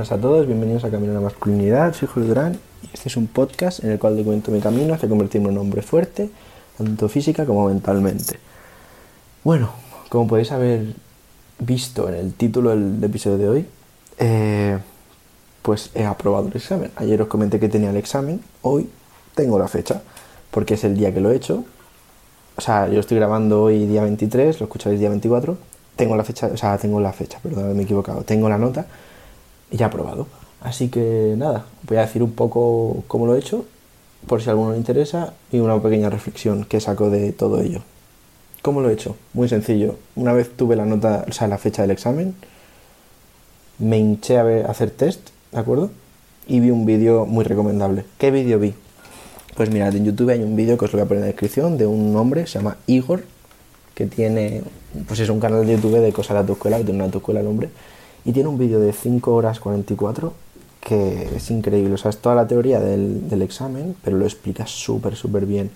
buenas a todos, bienvenidos a Camino a la Masculinidad, soy Julio Durán y este es un podcast en el cual documento mi camino hacia convertirme en un hombre fuerte, tanto física como mentalmente. Bueno, como podéis haber visto en el título del episodio de hoy, eh, pues he aprobado el examen. Ayer os comenté que tenía el examen, hoy tengo la fecha, porque es el día que lo he hecho. O sea, yo estoy grabando hoy día 23, lo escucharéis día 24. Tengo la fecha, o sea, tengo la fecha, perdón, me he equivocado. Tengo la nota ya aprobado. Así que nada, voy a decir un poco cómo lo he hecho, por si a alguno le interesa, y una pequeña reflexión que saco de todo ello. ¿Cómo lo he hecho? Muy sencillo. Una vez tuve la nota, o sea, la fecha del examen, me hinché a, ver, a hacer test, ¿de acuerdo? Y vi un vídeo muy recomendable. ¿Qué vídeo vi? Pues mirad, en YouTube hay un vídeo que os lo voy a poner en la descripción de un hombre, se llama Igor, que tiene, pues es un canal de YouTube de cosas de tu escuela, que tiene una tu escuela el hombre, y tiene un vídeo de 5 horas 44 que es increíble. O sea, es toda la teoría del, del examen, pero lo explica súper, súper bien.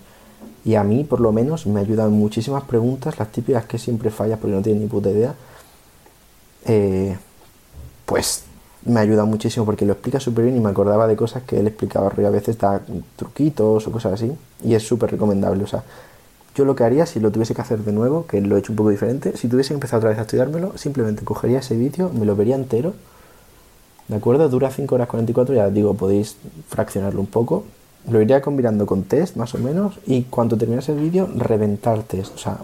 Y a mí, por lo menos, me ayudan muchísimas preguntas, las típicas que siempre fallas porque no tienes ni puta idea. Eh, pues me ayuda muchísimo porque lo explica súper bien y me acordaba de cosas que él explicaba arriba. A veces da truquitos o cosas así. Y es súper recomendable. O sea, yo lo que haría si lo tuviese que hacer de nuevo, que lo he hecho un poco diferente, si tuviese que empezar otra vez a estudiármelo, simplemente cogería ese vídeo, me lo vería entero. ¿De acuerdo? Dura 5 horas 44, ya digo, podéis fraccionarlo un poco. Lo iría combinando con test, más o menos, y cuando terminase el vídeo, reventar test. O sea,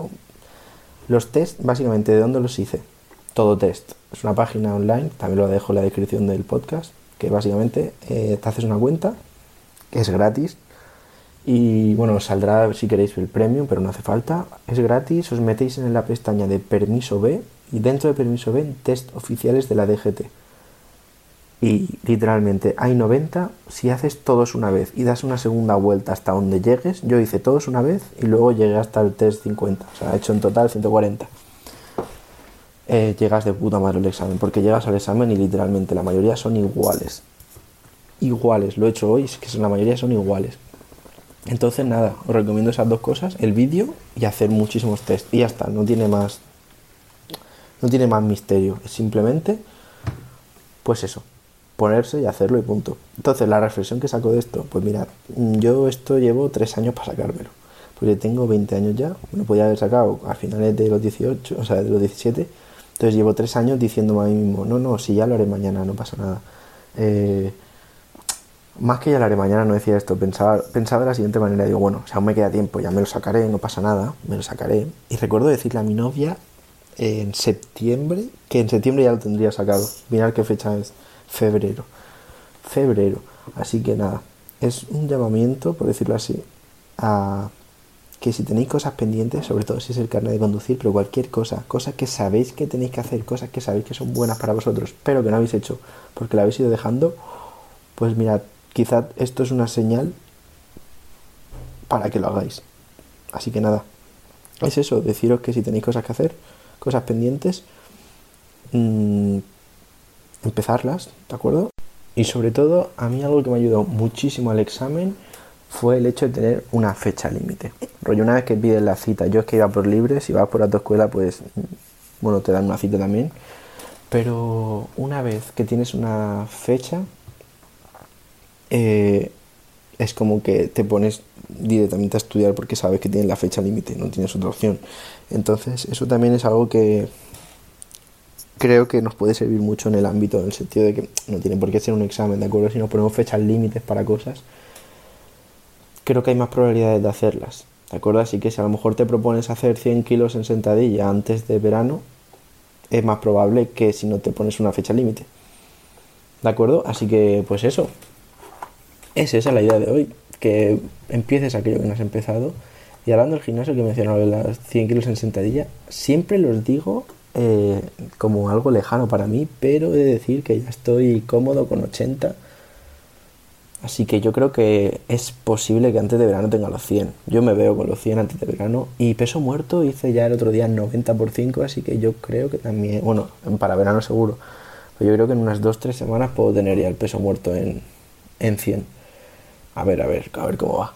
los test, básicamente, ¿de dónde los hice? Todo test. Es una página online, también lo dejo en la descripción del podcast, que básicamente eh, te haces una cuenta, que es gratis, y bueno, saldrá si queréis el premium, pero no hace falta. Es gratis, os metéis en la pestaña de permiso B y dentro de permiso B test oficiales de la DGT. Y literalmente hay 90 si haces todos una vez y das una segunda vuelta hasta donde llegues. Yo hice todos una vez y luego llegué hasta el test 50. O sea, he hecho en total 140. Eh, llegas de puta madre el examen, porque llegas al examen y literalmente la mayoría son iguales. Iguales, lo he hecho hoy, es que la mayoría son iguales. Entonces nada, os recomiendo esas dos cosas, el vídeo y hacer muchísimos test. Y ya está, no tiene más. No tiene más misterio. Es simplemente, pues eso, ponerse y hacerlo y punto. Entonces, la reflexión que saco de esto, pues mirad, yo esto llevo tres años para sacármelo. Porque tengo 20 años ya, me podía haber sacado a finales de los 18, o sea, de los 17. Entonces llevo tres años diciéndome a mí mismo, no, no, si ya lo haré mañana, no pasa nada. Eh, más que ya lo haré mañana, no decía esto, pensaba, pensaba de la siguiente manera, digo, bueno, si aún me queda tiempo, ya me lo sacaré, no pasa nada, me lo sacaré. Y recuerdo decirle a mi novia en septiembre, que en septiembre ya lo tendría sacado. Mirad qué fecha es, febrero. Febrero. Así que nada, es un llamamiento, por decirlo así, a que si tenéis cosas pendientes, sobre todo si es el carnet de conducir, pero cualquier cosa, cosas que sabéis que tenéis que hacer, cosas que sabéis que son buenas para vosotros, pero que no habéis hecho porque la habéis ido dejando, pues mirad, quizás esto es una señal para que lo hagáis. Así que nada, es eso, deciros que si tenéis cosas que hacer, cosas pendientes, mmm, empezarlas, ¿de acuerdo? Y sobre todo, a mí algo que me ayudó muchísimo al examen fue el hecho de tener una fecha límite. Rollo, una vez que pides la cita, yo es que iba por libre, si vas por la tu escuela, pues, bueno, te dan una cita también. Pero una vez que tienes una fecha, eh, es como que te pones directamente a estudiar porque sabes que tienes la fecha límite, no tienes otra opción. Entonces, eso también es algo que creo que nos puede servir mucho en el ámbito, en el sentido de que no tiene por qué ser un examen, ¿de acuerdo? Si nos ponemos fechas límites para cosas, creo que hay más probabilidades de hacerlas, ¿de acuerdo? Así que si a lo mejor te propones hacer 100 kilos en sentadilla antes de verano, es más probable que si no te pones una fecha límite. ¿De acuerdo? Así que, pues eso. Es esa la idea de hoy. Que empieces aquello que no has empezado. Y hablando del gimnasio que mencionaba de las 100 kilos en sentadilla, siempre los digo eh, como algo lejano para mí, pero he de decir que ya estoy cómodo con 80. Así que yo creo que es posible que antes de verano tenga los 100. Yo me veo con los 100 antes de verano. Y peso muerto hice ya el otro día 90 por 5, así que yo creo que también, bueno, para verano seguro. Pero yo creo que en unas 2-3 semanas puedo tener ya el peso muerto en, en 100. A ver, a ver, a ver cómo va.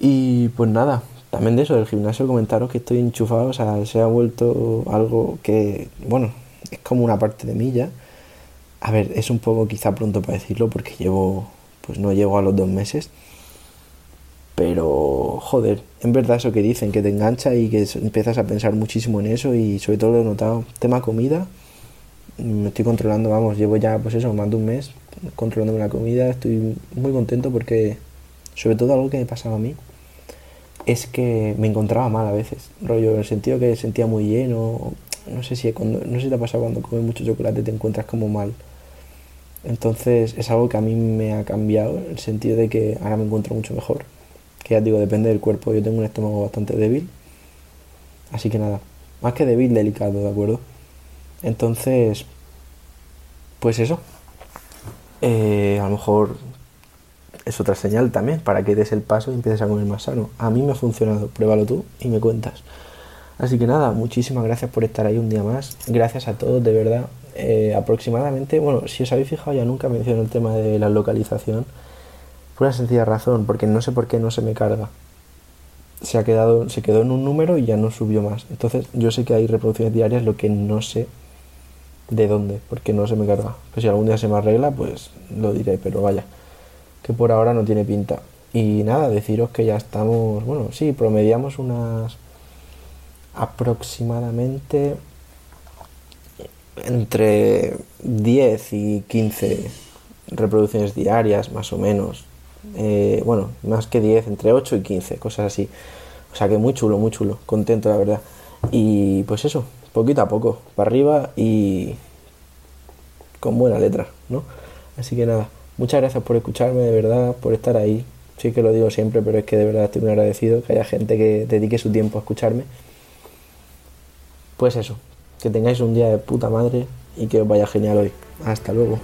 Y pues nada, también de eso, del gimnasio, comentaros que estoy enchufado, o sea, se ha vuelto algo que, bueno, es como una parte de mí ya. A ver, es un poco quizá pronto para decirlo porque llevo, pues no llego a los dos meses. Pero, joder, en verdad eso que dicen, que te engancha y que empiezas a pensar muchísimo en eso y sobre todo lo he notado. Tema comida, me estoy controlando, vamos, llevo ya pues eso, más de un mes controlando la comida, estoy muy contento porque sobre todo algo que me pasaba a mí es que me encontraba mal a veces, rollo, en el sentido que sentía muy lleno, no sé si cuando, no sé te ha pasado cuando comes mucho chocolate te encuentras como mal. Entonces es algo que a mí me ha cambiado, en el sentido de que ahora me encuentro mucho mejor. Que ya digo, depende del cuerpo, yo tengo un estómago bastante débil. Así que nada, más que débil, delicado, ¿de acuerdo? Entonces, pues eso. Eh, a lo mejor es otra señal también para que des el paso y empieces a comer más sano. A mí me ha funcionado, pruébalo tú y me cuentas. Así que nada, muchísimas gracias por estar ahí un día más. Gracias a todos, de verdad. Eh, aproximadamente, bueno, si os habéis fijado, ya nunca menciono el tema de la localización. Por una sencilla razón, porque no sé por qué no se me carga. Se ha quedado, se quedó en un número y ya no subió más. Entonces, yo sé que hay reproducciones diarias, lo que no sé de dónde, porque no se me carga. Que si algún día se me arregla, pues lo diré, pero vaya, que por ahora no tiene pinta. Y nada, deciros que ya estamos, bueno, sí, promediamos unas aproximadamente entre 10 y 15 reproducciones diarias, más o menos. Eh, bueno, más que 10, entre 8 y 15, cosas así. O sea que muy chulo, muy chulo, contento la verdad. Y pues eso, poquito a poco, para arriba y con buena letra, ¿no? Así que nada, muchas gracias por escucharme, de verdad, por estar ahí. Sí que lo digo siempre, pero es que de verdad estoy muy agradecido que haya gente que dedique su tiempo a escucharme. Pues eso, que tengáis un día de puta madre y que os vaya genial hoy. Hasta luego.